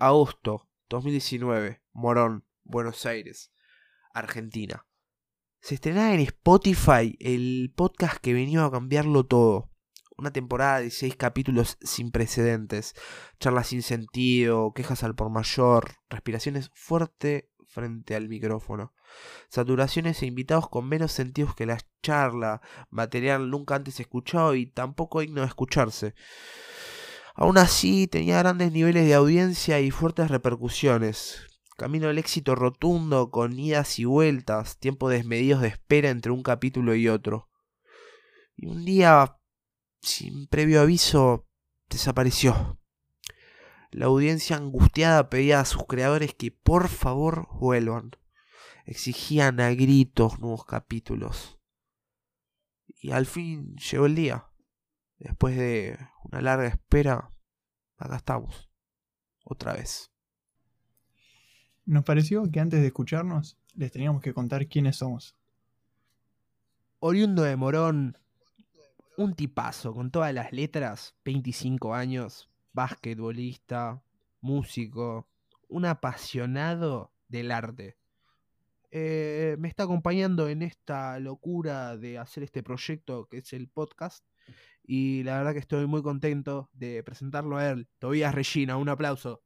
Agosto 2019. Morón, Buenos Aires, Argentina. Se estrenaba en Spotify el podcast que venía a cambiarlo todo. Una temporada de seis capítulos sin precedentes. Charlas sin sentido, quejas al por mayor, respiraciones fuerte frente al micrófono. Saturaciones e invitados con menos sentidos que la charla, material nunca antes escuchado y tampoco digno de escucharse. Aún así, tenía grandes niveles de audiencia y fuertes repercusiones. Camino al éxito rotundo, con idas y vueltas, tiempo desmedidos de espera entre un capítulo y otro. Y un día, sin previo aviso, desapareció. La audiencia angustiada pedía a sus creadores que por favor vuelvan. Exigían a gritos nuevos capítulos. Y al fin llegó el día. Después de una larga espera, acá estamos. Otra vez. Nos pareció que antes de escucharnos les teníamos que contar quiénes somos. Oriundo de Morón, un tipazo con todas las letras, 25 años, basquetbolista, músico, un apasionado del arte. Eh, me está acompañando en esta locura de hacer este proyecto que es el podcast. Y la verdad que estoy muy contento de presentarlo a él. Tobías Regina, un aplauso.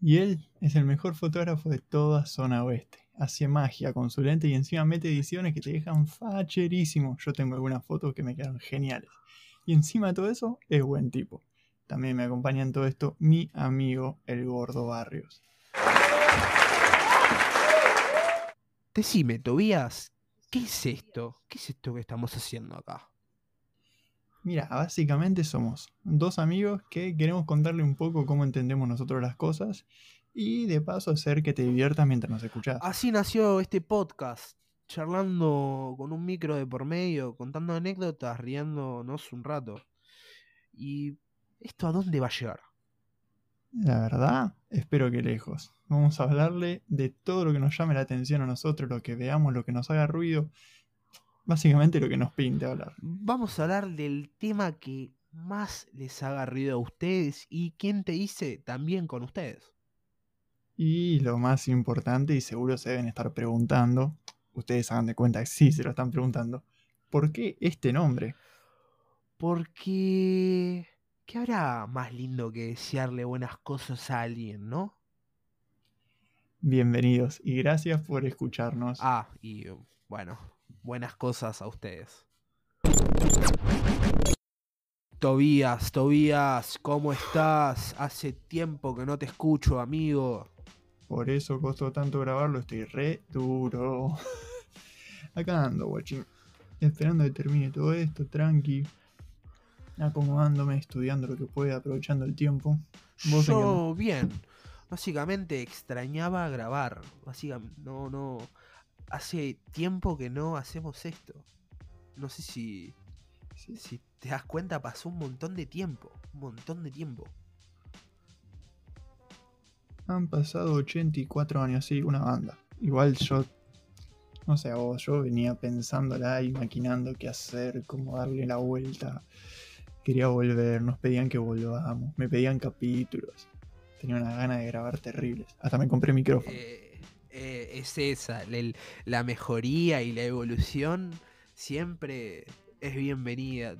Y él es el mejor fotógrafo de toda zona oeste. Hace magia con su lente y encima mete ediciones que te dejan facherísimo. Yo tengo algunas fotos que me quedaron geniales. Y encima de todo eso, es buen tipo. También me acompaña en todo esto mi amigo el Gordo Barrios. Decime, Tobías, ¿qué es esto? ¿Qué es esto que estamos haciendo acá? Mira, básicamente somos dos amigos que queremos contarle un poco cómo entendemos nosotros las cosas y de paso hacer que te diviertas mientras nos escuchas. Así nació este podcast, charlando con un micro de por medio, contando anécdotas, riéndonos un rato. ¿Y esto a dónde va a llegar? La verdad, espero que lejos. Vamos a hablarle de todo lo que nos llame la atención a nosotros, lo que veamos, lo que nos haga ruido. Básicamente lo que nos pinte hablar. Vamos a hablar del tema que más les haga ruido a ustedes y quién te dice también con ustedes. Y lo más importante, y seguro se deben estar preguntando, ustedes hagan de cuenta que sí se lo están preguntando, ¿por qué este nombre? Porque... ¿Qué habrá más lindo que desearle buenas cosas a alguien, no? Bienvenidos y gracias por escucharnos. Ah, y bueno, buenas cosas a ustedes. Tobías, Tobías, ¿cómo estás? Hace tiempo que no te escucho, amigo. Por eso costó tanto grabarlo, estoy re duro. Acá ando, guachín. Esperando que termine todo esto, tranqui. Acomodándome, estudiando lo que pueda, aprovechando el tiempo. ¿Vos Yo, bien. Básicamente extrañaba grabar. Básicamente, no, no. Hace tiempo que no hacemos esto. No sé si. Si te das cuenta, pasó un montón de tiempo. Un montón de tiempo. Han pasado 84 años, sí, una banda. Igual yo, no sé, vos, yo venía pensándola y maquinando qué hacer, cómo darle la vuelta. Quería volver, nos pedían que volvamos, me pedían capítulos. Tenía una gana de grabar terribles. Hasta me compré micrófono. Eh, eh, es esa, la mejoría y la evolución siempre es bienvenida.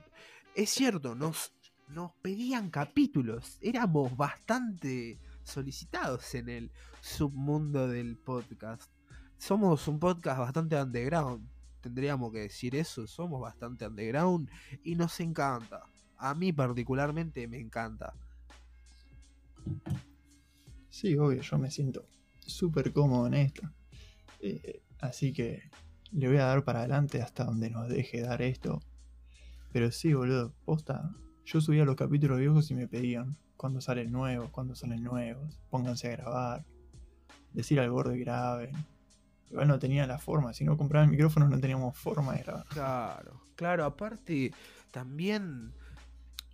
Es cierto, nos, nos pedían capítulos. Éramos bastante solicitados en el submundo del podcast. Somos un podcast bastante underground, tendríamos que decir eso, somos bastante underground y nos encanta. A mí particularmente me encanta. Sí, obvio, yo me siento súper cómodo en esta. Eh, así que le voy a dar para adelante hasta donde nos deje dar esto. Pero sí, boludo, posta. Yo subía los capítulos viejos y me pedían, cuando salen nuevos, cuando salen nuevos, pónganse a grabar, decir al gordo y graben. Igual no tenía la forma, si no compraba el micrófono no teníamos forma de grabar. Claro, claro, aparte también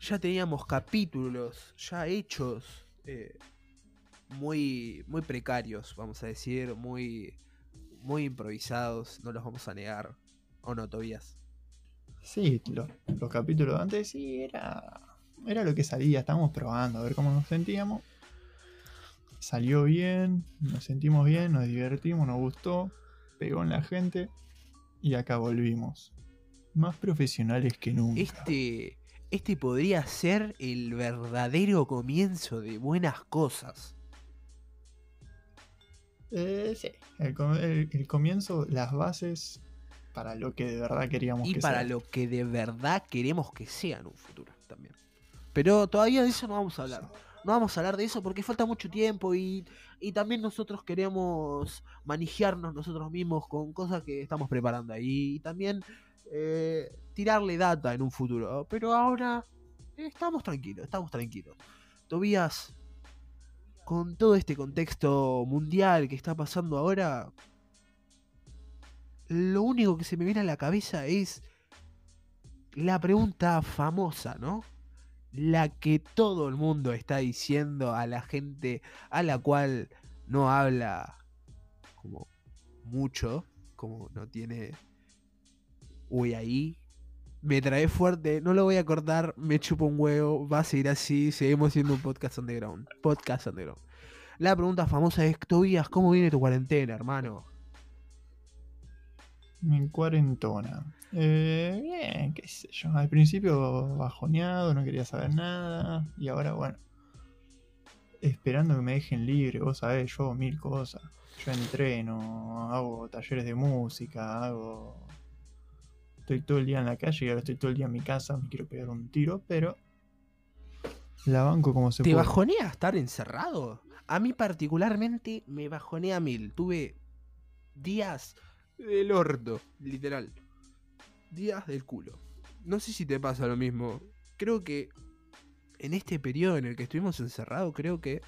ya teníamos capítulos ya hechos, eh, muy, muy precarios, vamos a decir, muy, muy improvisados, no los vamos a negar, ¿o no, Tobías? Sí, los, los capítulos de antes sí era era lo que salía, estábamos probando a ver cómo nos sentíamos. Salió bien, nos sentimos bien, nos divertimos, nos gustó, pegó en la gente y acá volvimos. Más profesionales que nunca. Este, este podría ser el verdadero comienzo de buenas cosas. Eh, sí, el, com- el- el comienzo, las bases para lo que de verdad queríamos Y que para sea. lo que de verdad queremos que sea en un futuro también. Pero todavía de eso no vamos a hablar. No vamos a hablar de eso porque falta mucho tiempo y, y también nosotros queremos manejarnos nosotros mismos con cosas que estamos preparando ahí. Y también eh, tirarle data en un futuro. Pero ahora eh, estamos tranquilos, estamos tranquilos. Tobías, con todo este contexto mundial que está pasando ahora, lo único que se me viene a la cabeza es la pregunta famosa, ¿no? La que todo el mundo está diciendo a la gente a la cual no habla como mucho, como no tiene uy ahí. Me trae fuerte, no lo voy a cortar, me chupo un huevo, va a seguir así, seguimos siendo un podcast underground. Podcast underground. La pregunta famosa es, Tobías, ¿cómo viene tu cuarentena, hermano? Mi cuarentona. Eh, bien, qué sé yo. Al principio bajoneado, no quería saber nada. Y ahora, bueno. Esperando que me dejen libre, vos sabés, yo hago mil cosas. Yo entreno, hago talleres de música, hago. Estoy todo el día en la calle y ahora estoy todo el día en mi casa, me quiero pegar un tiro, pero. La banco como se ¿Te puede. bajonea estar encerrado? A mí particularmente me bajonea mil. Tuve días del orto, literal. Días del culo. No sé si te pasa lo mismo. Creo que en este periodo en el que estuvimos encerrados, creo que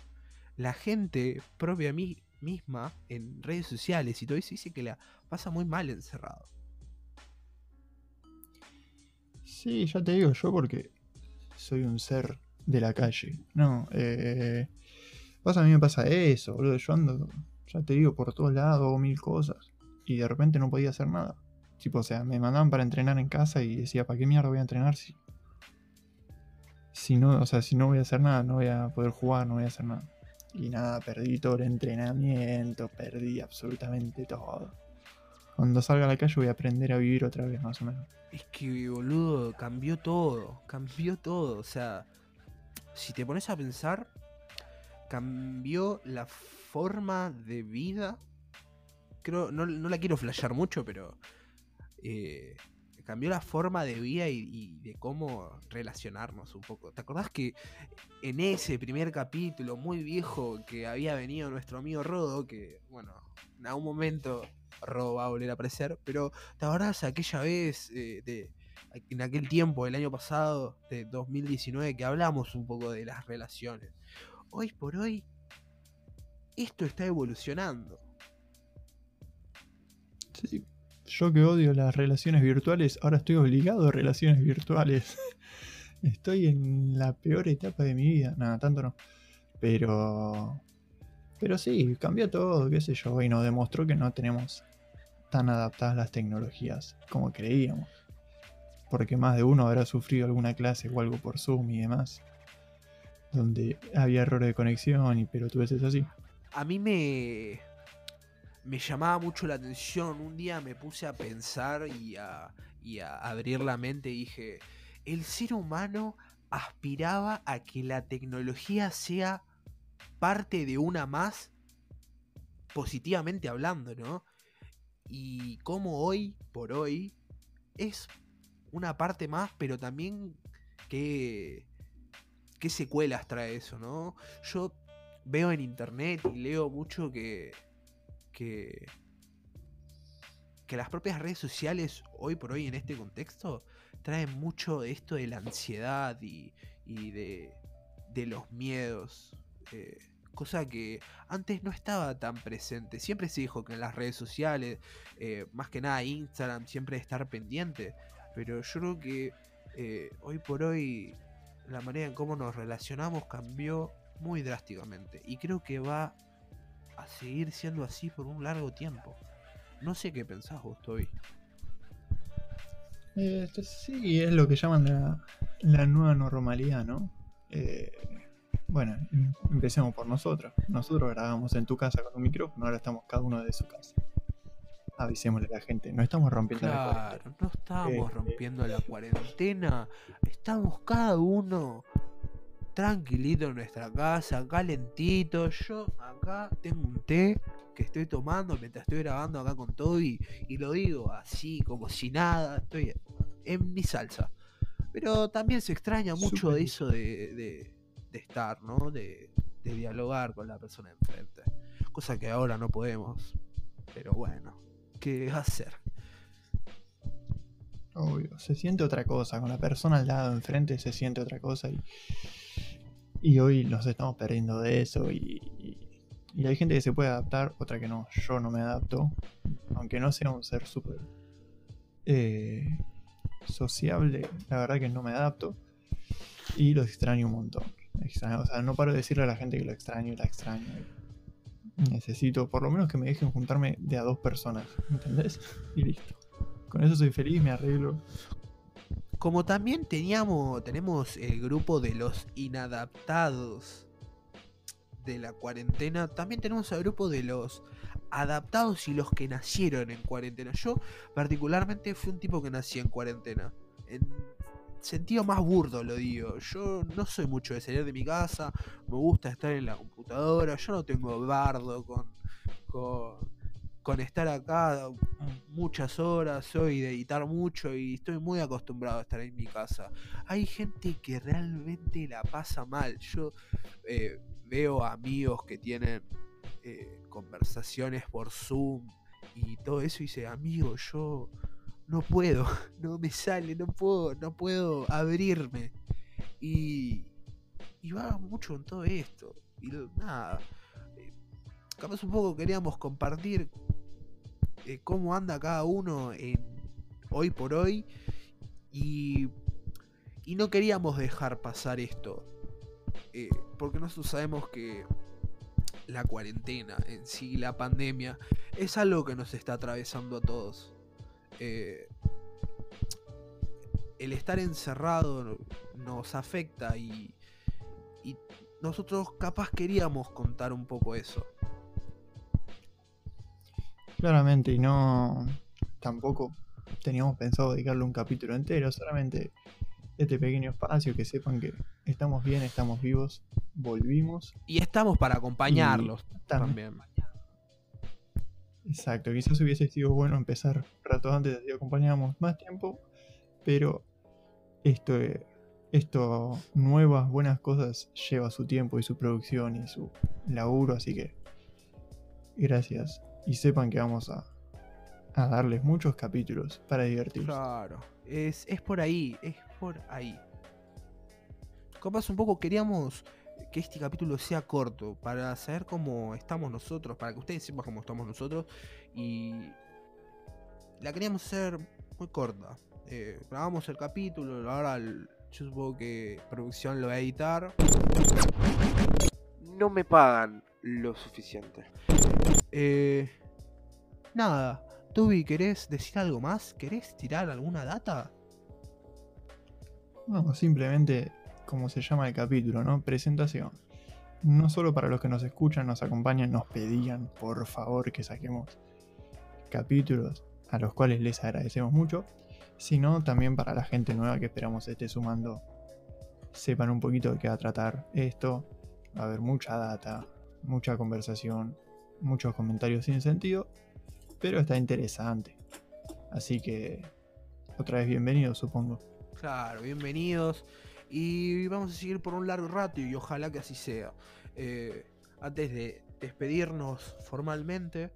la gente propia a mí misma en redes sociales y todo eso dice que la pasa muy mal encerrado. Sí, ya te digo yo porque soy un ser de la calle. No, eh. Pasa, a mí me pasa eso, boludo. Yo ando, ya te digo, por todos lados, mil cosas. Y de repente no podía hacer nada. Tipo, o sea, me mandaban para entrenar en casa y decía, ¿para qué mierda voy a entrenar si. Si no, o sea, si no voy a hacer nada, no voy a poder jugar, no voy a hacer nada. Y nada, perdí todo el entrenamiento, perdí absolutamente todo. Cuando salga a la calle voy a aprender a vivir otra vez, más o menos. Es que, boludo, cambió todo. Cambió todo. O sea, si te pones a pensar, cambió la forma de vida. Creo, no, no la quiero flashear mucho, pero eh, cambió la forma de vida y, de cómo relacionarnos un poco. ¿Te acordás que en ese primer capítulo muy viejo que había venido nuestro amigo Rodo, que, bueno, en algún momento Rodo va a volver a aparecer, pero ¿te acordás aquella vez, eh, de, en aquel tiempo, el año pasado, de 2019, que hablamos un poco de las relaciones? Hoy por hoy, esto está evolucionando. Sí. Yo que odio las relaciones virtuales, ahora estoy obligado a relaciones virtuales. Estoy en la peor etapa de mi vida. Nada, tanto no. Pero. Pero sí, cambió todo, qué sé yo. Y nos demostró que no tenemos tan adaptadas las tecnologías como creíamos. Porque más de uno habrá sufrido alguna clase o algo por Zoom y demás. Donde había errores de conexión y pero tú ves así. A mí me, me llamaba mucho la atención. Un día me puse a pensar y a, y a abrir la mente y dije, el ser humano aspiraba a que la tecnología sea parte de una más, positivamente hablando, ¿no? Y como hoy por hoy es una parte más, pero también que qué secuelas trae eso, ¿no? Yo veo en internet y leo mucho que que que las propias redes sociales hoy por hoy en este contexto traen mucho de esto de la ansiedad y, y de, de los miedos. eh, cosa que antes no estaba tan presente. Siempre se dijo que en las redes sociales, eh, más que nada Instagram, siempre estar pendiente. Pero yo creo que eh, hoy por hoy la manera en cómo nos relacionamos cambió muy drásticamente. Y creo que va a seguir siendo así por un largo tiempo. No sé qué pensás vos, Toby. Este, sí, es lo que llaman la, la nueva normalidad, ¿no? Eh, bueno, em- empecemos por nosotros. Nosotros grabamos en tu casa con un micrófono, ahora estamos cada uno de su casa. Avisémosle a la gente, no estamos rompiendo la cuarentena. Claro, no estábamos Eh, rompiendo la cuarentena. Estamos cada uno tranquilito en nuestra casa, calentito. Yo acá tengo un té que estoy tomando mientras estoy grabando acá con Toby. Y lo digo así, como si nada. Estoy en mi salsa. Pero también se extraña mucho de eso de, de- de estar, ¿no? De, de dialogar con la persona enfrente. Cosa que ahora no podemos. Pero bueno, ¿qué hacer? Obvio, se siente otra cosa, con la persona al lado enfrente se siente otra cosa y, y hoy nos estamos perdiendo de eso y, y- hay gente que se puede adaptar, otra que no, yo no me adapto, aunque no sea un ser súper eh, sociable, la verdad que no me adapto y lo extraño un montón. O sea, no paro de decirle a la gente que lo extraño y la extraño. necesito por lo menos que me dejen juntarme de a dos personas, ¿entendés? Y listo. Con eso soy feliz, me arreglo. Como también teníamos, tenemos el grupo de los inadaptados de la cuarentena, también tenemos el grupo de los adaptados y los que nacieron en cuarentena. Yo particularmente fui un tipo que nací en cuarentena. En sentido más burdo lo digo. Yo no soy mucho de salir de mi casa, me gusta estar en la computadora, yo no tengo bardo con, con, con estar acá muchas horas, soy de editar mucho y estoy muy acostumbrado a estar en mi casa. Hay gente que realmente la pasa mal. Yo eh, veo amigos que tienen eh, conversaciones por Zoom y todo eso y dice, amigo, yo no puedo, no me sale, no puedo, no puedo abrirme. Y, y va mucho en todo esto. Y nada. eh, Capaz un poco queríamos compartir eh, cómo anda cada uno en hoy por hoy. Y, y no queríamos dejar pasar esto. eh, porque nosotros sabemos que la cuarentena en sí, la pandemia, es algo que nos está atravesando a todos. Eh, el estar encerrado nos afecta y, y nosotros capaz queríamos contar un poco eso. Claramente, y no. Tampoco teníamos pensado dedicarle un capítulo entero, solamente este pequeño espacio, que sepan que estamos bien, estamos vivos, volvimos. Y estamos para acompañarlos También. Exacto, quizás hubiese sido bueno empezar un rato antes, así acompañábamos más tiempo, pero esto, esto, nuevas, buenas cosas, lleva su tiempo y su producción y su laburo, así que gracias. Y sepan que vamos a, a darles muchos capítulos para divertirse. Claro, es, es por ahí, es por ahí. Capaz un poco queríamos que este capítulo sea corto para saber cómo estamos nosotros, para que ustedes sepan cómo estamos nosotros y la queríamos hacer muy corta. Eh, grabamos el capítulo, ahora el- yo supongo que producción lo va a editar. No me pagan lo suficiente. Eh, nada, Tubi, ¿querés decir algo más? ¿Querés tirar alguna data? No, simplemente como se llama el capítulo, ¿no? Presentación. No solo para los que nos escuchan, nos acompañan, nos pedían por favor que saquemos capítulos a los cuales les agradecemos mucho, sino también para la gente nueva que esperamos esté sumando, sepan un poquito de qué va a tratar esto. Va a haber mucha data, mucha conversación, muchos comentarios sin sentido, pero está interesante. Así que, otra vez bienvenido, supongo. Claro, bienvenidos. Y vamos a seguir por un largo rato y ojalá que así sea. Eh, antes de despedirnos formalmente,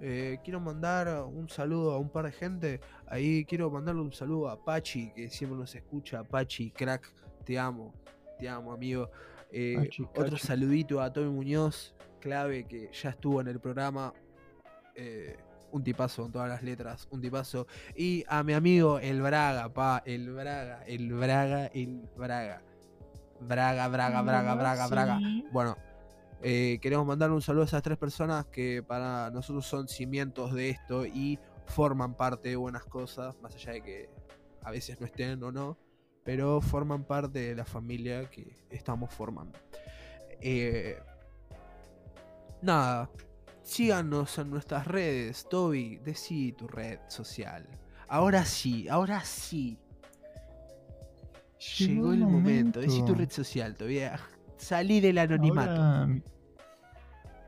eh, quiero mandar un saludo a un par de gente. Ahí quiero mandarle un saludo a Pachi, que siempre nos escucha. Pachi, crack, te amo. Te amo, amigo. Eh, otro saludito a Tommy Muñoz, clave, que ya estuvo en el programa. Eh, un tipazo con todas las letras, un tipazo. Y a mi amigo el Braga, pa, el Braga, el Braga, el Braga. Braga, Braga, Braga, Braga, Braga. Bueno, eh, queremos mandarle un saludo a esas tres personas que para nosotros son cimientos de esto y forman parte de buenas cosas, más allá de que a veces no estén o no. Pero forman parte de la familia que estamos formando. Eh, nada, síganos en nuestras redes. Toby, decí tu red social. Ahora sí, ahora sí. Llegó, el momento. Decí tu red social, todavía. Salí del anonimato. Ahora,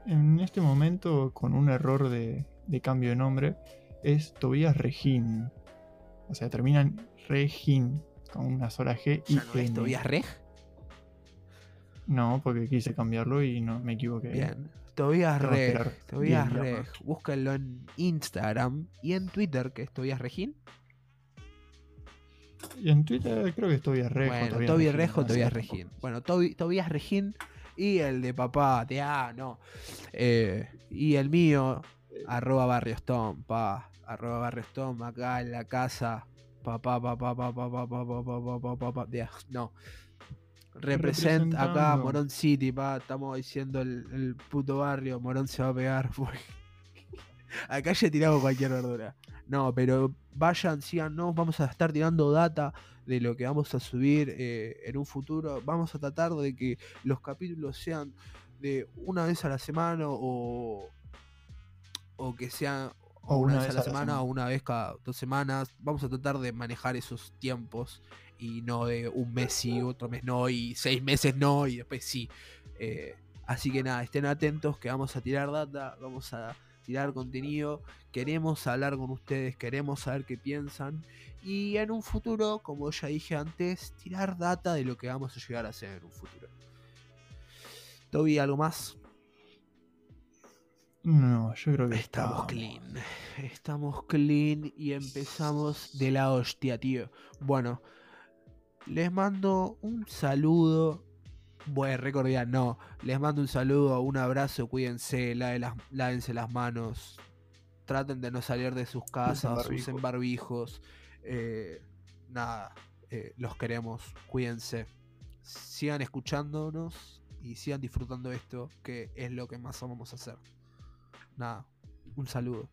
en este momento, con un error de, de cambio de nombre, es Tobías Regín. O sea, termina en Regín, con una sola G y ¿Ya no es. Tobías Reg? No, porque quise cambiarlo y no me equivoqué. Bien. Que Reg. esperar Tobías 10 días Reg. Búsquenlo en Instagram y en Twitter, que es Tobías Regín. Y en Twitter creo que es Tobías Rejo. Bueno, Tobías Toby sé Tobías tampoco. Regín. Bueno, Toby, Tobías Regín y el de papá, de ah, no. Eh, y el mío, arroba Barrios Tom, pa. Arroba Barrios Tom, acá en la casa. Papá, papá, papá, papá, papá, papá, papá, papá, de- no. Represent acá. Morón City, pa. Estamos diciendo el, el puto barrio. Morón se va a pegar. Acá ya tiramos cualquier verdura. No, pero vayan, síganos. Vamos a estar tirando data de lo que vamos a subir eh, en un futuro. Vamos a tratar de que los capítulos sean de una vez a la semana o, o que sean o una, vez a la semana o una vez cada dos semanas. Vamos a tratar de manejar esos tiempos y no de un mes sí, otro mes no, y seis meses no, y después sí. Eh, así que nada, estén atentos que vamos a tirar data, vamos a tirar contenido, queremos hablar con ustedes, queremos saber qué piensan y en un futuro, como ya dije antes, tirar data de lo que vamos a llegar a hacer en un futuro. Toby, ¿algo más? No, yo creo que Estamos estamos. clean. Estamos clean y empezamos de la hostia, tío. Bueno, les mando un saludo. Bueno, recordial, no. Les mando un saludo, un abrazo, cuídense, lave las- lávense las manos. Traten de no salir de sus casas, barbijo. usen barbijos. eh, nada, eh, los queremos, cuídense. Sigan escuchándonos y sigan disfrutando esto, que es lo que más vamos a hacer. Nada, un saludo.